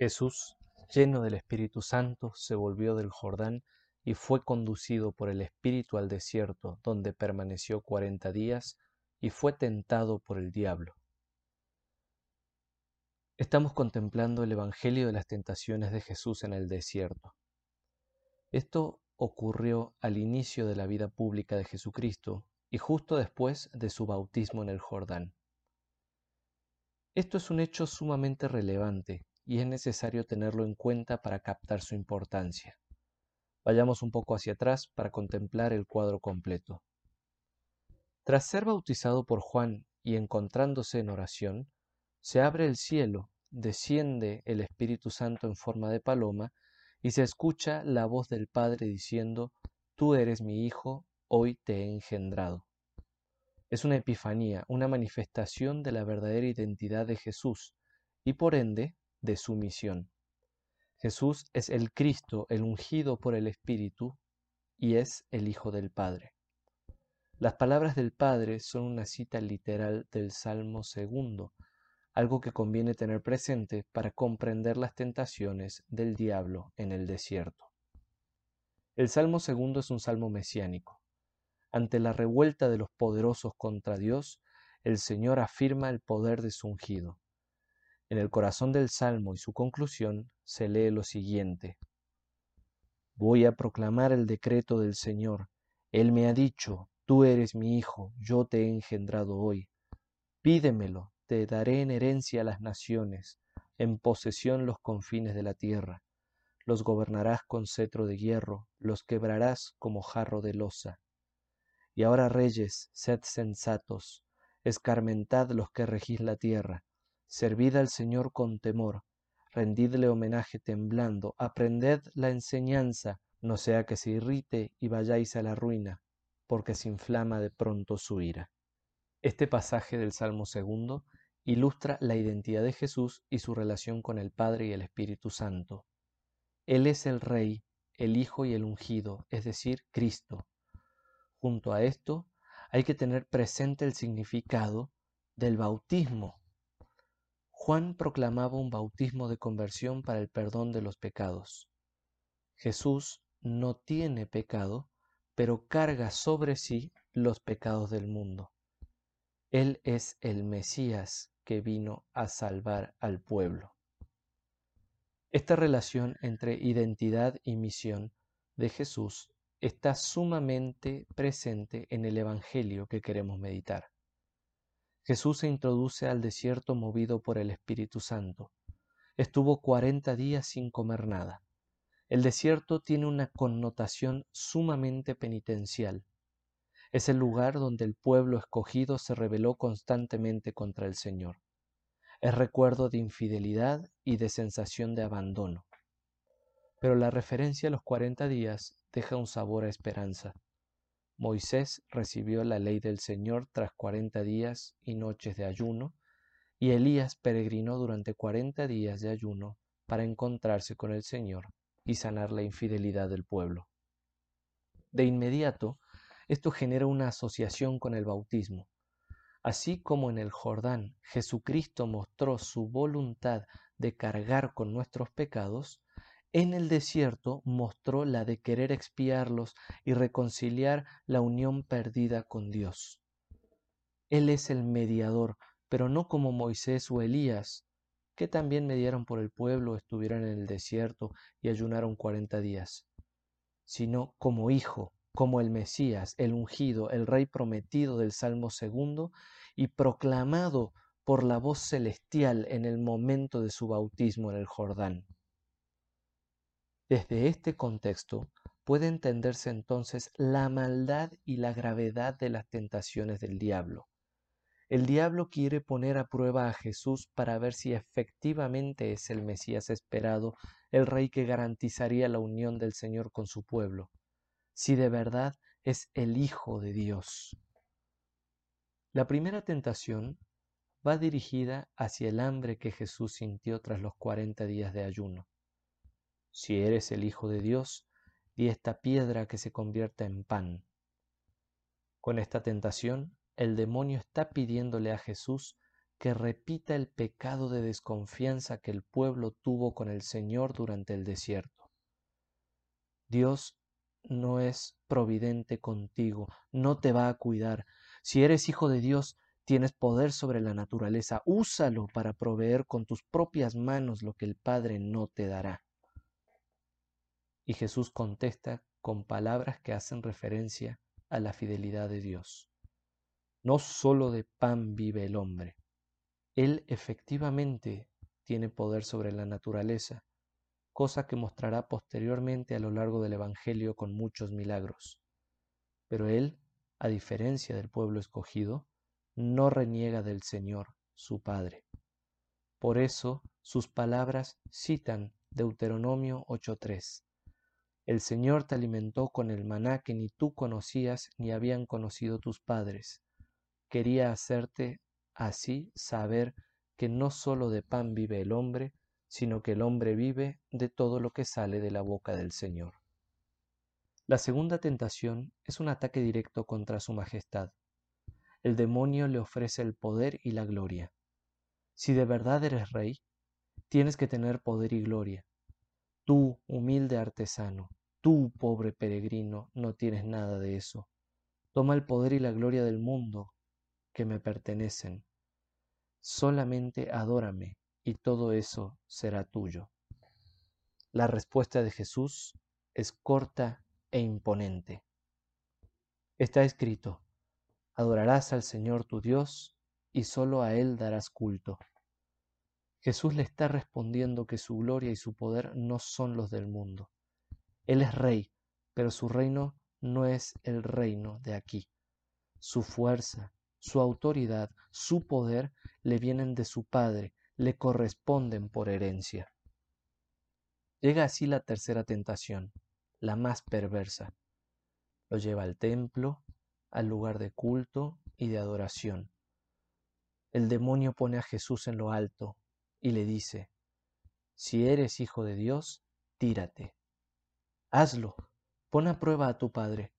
Jesús, lleno del Espíritu Santo, se volvió del Jordán y fue conducido por el Espíritu al desierto, donde permaneció cuarenta días y fue tentado por el diablo. Estamos contemplando el Evangelio de las tentaciones de Jesús en el desierto. Esto ocurrió al inicio de la vida pública de Jesucristo y justo después de su bautismo en el Jordán. Esto es un hecho sumamente relevante y es necesario tenerlo en cuenta para captar su importancia. Vayamos un poco hacia atrás para contemplar el cuadro completo. Tras ser bautizado por Juan y encontrándose en oración, se abre el cielo, desciende el Espíritu Santo en forma de paloma, y se escucha la voz del Padre diciendo, Tú eres mi Hijo, hoy te he engendrado. Es una epifanía, una manifestación de la verdadera identidad de Jesús, y por ende de su misión. Jesús es el Cristo, el ungido por el Espíritu, y es el Hijo del Padre. Las palabras del Padre son una cita literal del Salmo segundo, algo que conviene tener presente para comprender las tentaciones del diablo en el desierto. El Salmo segundo es un salmo mesiánico. Ante la revuelta de los poderosos contra Dios, el Señor afirma el poder de su ungido. En el corazón del Salmo y su conclusión se lee lo siguiente. Voy a proclamar el decreto del Señor. Él me ha dicho, tú eres mi hijo, yo te he engendrado hoy. Pídemelo, te daré en herencia las naciones, en posesión los confines de la tierra. Los gobernarás con cetro de hierro, los quebrarás como jarro de losa. Y ahora, reyes, sed sensatos, escarmentad los que regís la tierra, Servid al Señor con temor, rendidle homenaje temblando, aprended la enseñanza, no sea que se irrite y vayáis a la ruina, porque se inflama de pronto su ira. Este pasaje del Salmo segundo ilustra la identidad de Jesús y su relación con el Padre y el Espíritu Santo. Él es el Rey, el Hijo y el ungido, es decir, Cristo. Junto a esto, hay que tener presente el significado del bautismo Juan proclamaba un bautismo de conversión para el perdón de los pecados. Jesús no tiene pecado, pero carga sobre sí los pecados del mundo. Él es el Mesías que vino a salvar al pueblo. Esta relación entre identidad y misión de Jesús está sumamente presente en el Evangelio que queremos meditar. Jesús se introduce al desierto movido por el Espíritu Santo. Estuvo cuarenta días sin comer nada. El desierto tiene una connotación sumamente penitencial. Es el lugar donde el pueblo escogido se rebeló constantemente contra el Señor. Es recuerdo de infidelidad y de sensación de abandono. Pero la referencia a los cuarenta días deja un sabor a esperanza. Moisés recibió la ley del Señor tras cuarenta días y noches de ayuno, y Elías peregrinó durante cuarenta días de ayuno para encontrarse con el Señor y sanar la infidelidad del pueblo. De inmediato, esto genera una asociación con el bautismo. Así como en el Jordán Jesucristo mostró su voluntad de cargar con nuestros pecados, en el desierto mostró la de querer expiarlos y reconciliar la unión perdida con Dios. Él es el mediador, pero no como Moisés o Elías, que también mediaron por el pueblo, estuvieron en el desierto y ayunaron cuarenta días, sino como hijo, como el Mesías, el ungido, el rey prometido del Salmo segundo, y proclamado por la voz celestial en el momento de su bautismo en el Jordán. Desde este contexto puede entenderse entonces la maldad y la gravedad de las tentaciones del diablo. El diablo quiere poner a prueba a Jesús para ver si efectivamente es el Mesías esperado, el rey que garantizaría la unión del Señor con su pueblo, si de verdad es el Hijo de Dios. La primera tentación va dirigida hacia el hambre que Jesús sintió tras los cuarenta días de ayuno. Si eres el Hijo de Dios, di esta piedra que se convierta en pan. Con esta tentación, el demonio está pidiéndole a Jesús que repita el pecado de desconfianza que el pueblo tuvo con el Señor durante el desierto. Dios no es providente contigo, no te va a cuidar. Si eres hijo de Dios, tienes poder sobre la naturaleza, úsalo para proveer con tus propias manos lo que el Padre no te dará. Y Jesús contesta con palabras que hacen referencia a la fidelidad de Dios. No sólo de pan vive el hombre. Él efectivamente tiene poder sobre la naturaleza, cosa que mostrará posteriormente a lo largo del Evangelio con muchos milagros. Pero él, a diferencia del pueblo escogido, no reniega del Señor, su Padre. Por eso sus palabras citan Deuteronomio 8.3. El Señor te alimentó con el maná que ni tú conocías ni habían conocido tus padres. Quería hacerte así saber que no sólo de pan vive el hombre, sino que el hombre vive de todo lo que sale de la boca del Señor. La segunda tentación es un ataque directo contra su majestad. El demonio le ofrece el poder y la gloria. Si de verdad eres rey, tienes que tener poder y gloria. Tú, humilde artesano, tú, pobre peregrino, no tienes nada de eso. Toma el poder y la gloria del mundo que me pertenecen. Solamente adórame y todo eso será tuyo. La respuesta de Jesús es corta e imponente. Está escrito, adorarás al Señor tu Dios y solo a Él darás culto. Jesús le está respondiendo que su gloria y su poder no son los del mundo. Él es rey, pero su reino no es el reino de aquí. Su fuerza, su autoridad, su poder le vienen de su Padre, le corresponden por herencia. Llega así la tercera tentación, la más perversa. Lo lleva al templo, al lugar de culto y de adoración. El demonio pone a Jesús en lo alto y le dice, si eres hijo de Dios, tírate. Hazlo, pon a prueba a tu Padre.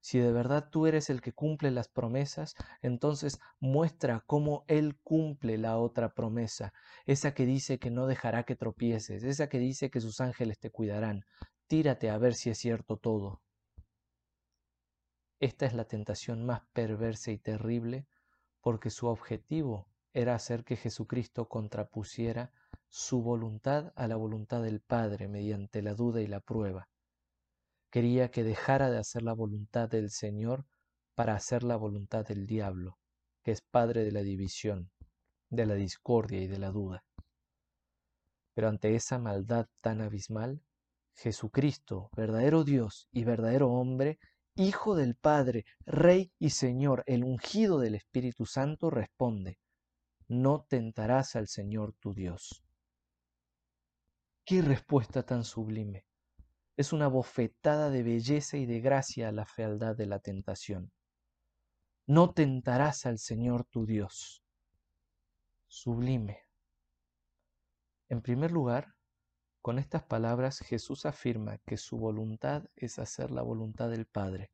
Si de verdad tú eres el que cumple las promesas, entonces muestra cómo Él cumple la otra promesa, esa que dice que no dejará que tropieces, esa que dice que sus ángeles te cuidarán. Tírate a ver si es cierto todo. Esta es la tentación más perversa y terrible porque su objetivo era hacer que Jesucristo contrapusiera su voluntad a la voluntad del Padre mediante la duda y la prueba. Quería que dejara de hacer la voluntad del Señor para hacer la voluntad del diablo, que es padre de la división, de la discordia y de la duda. Pero ante esa maldad tan abismal, Jesucristo, verdadero Dios y verdadero hombre, Hijo del Padre, Rey y Señor, el ungido del Espíritu Santo, responde, no tentarás al Señor tu Dios. ¡Qué respuesta tan sublime! es una bofetada de belleza y de gracia a la fealdad de la tentación. No tentarás al Señor tu Dios. Sublime. En primer lugar, con estas palabras Jesús afirma que su voluntad es hacer la voluntad del Padre,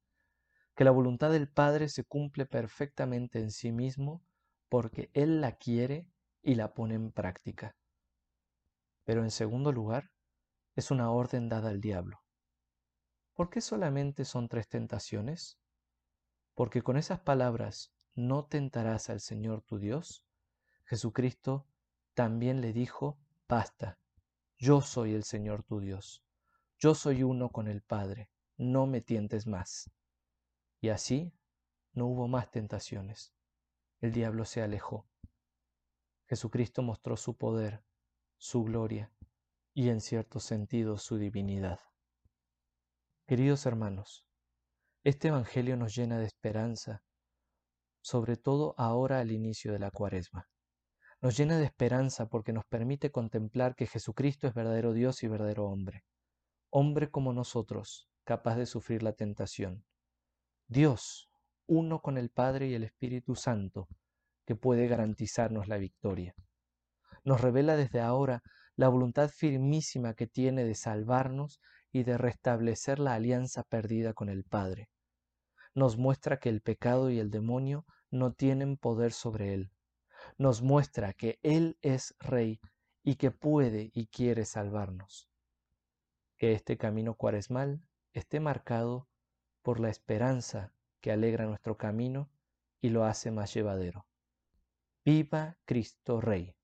que la voluntad del Padre se cumple perfectamente en sí mismo porque Él la quiere y la pone en práctica. Pero en segundo lugar, es una orden dada al diablo. ¿Por qué solamente son tres tentaciones? Porque con esas palabras, no tentarás al Señor tu Dios, Jesucristo también le dijo, basta, yo soy el Señor tu Dios, yo soy uno con el Padre, no me tientes más. Y así no hubo más tentaciones. El diablo se alejó. Jesucristo mostró su poder, su gloria, y en cierto sentido su divinidad. Queridos hermanos, este Evangelio nos llena de esperanza, sobre todo ahora al inicio de la cuaresma. Nos llena de esperanza porque nos permite contemplar que Jesucristo es verdadero Dios y verdadero hombre, hombre como nosotros, capaz de sufrir la tentación. Dios, uno con el Padre y el Espíritu Santo, que puede garantizarnos la victoria. Nos revela desde ahora la voluntad firmísima que tiene de salvarnos y de restablecer la alianza perdida con el Padre. Nos muestra que el pecado y el demonio no tienen poder sobre él. nos muestra que Él es Rey y que puede y quiere salvarnos. Que este camino cuaresmal esté marcado por la esperanza que alegra nuestro camino y lo hace más llevadero. Viva Cristo Rey.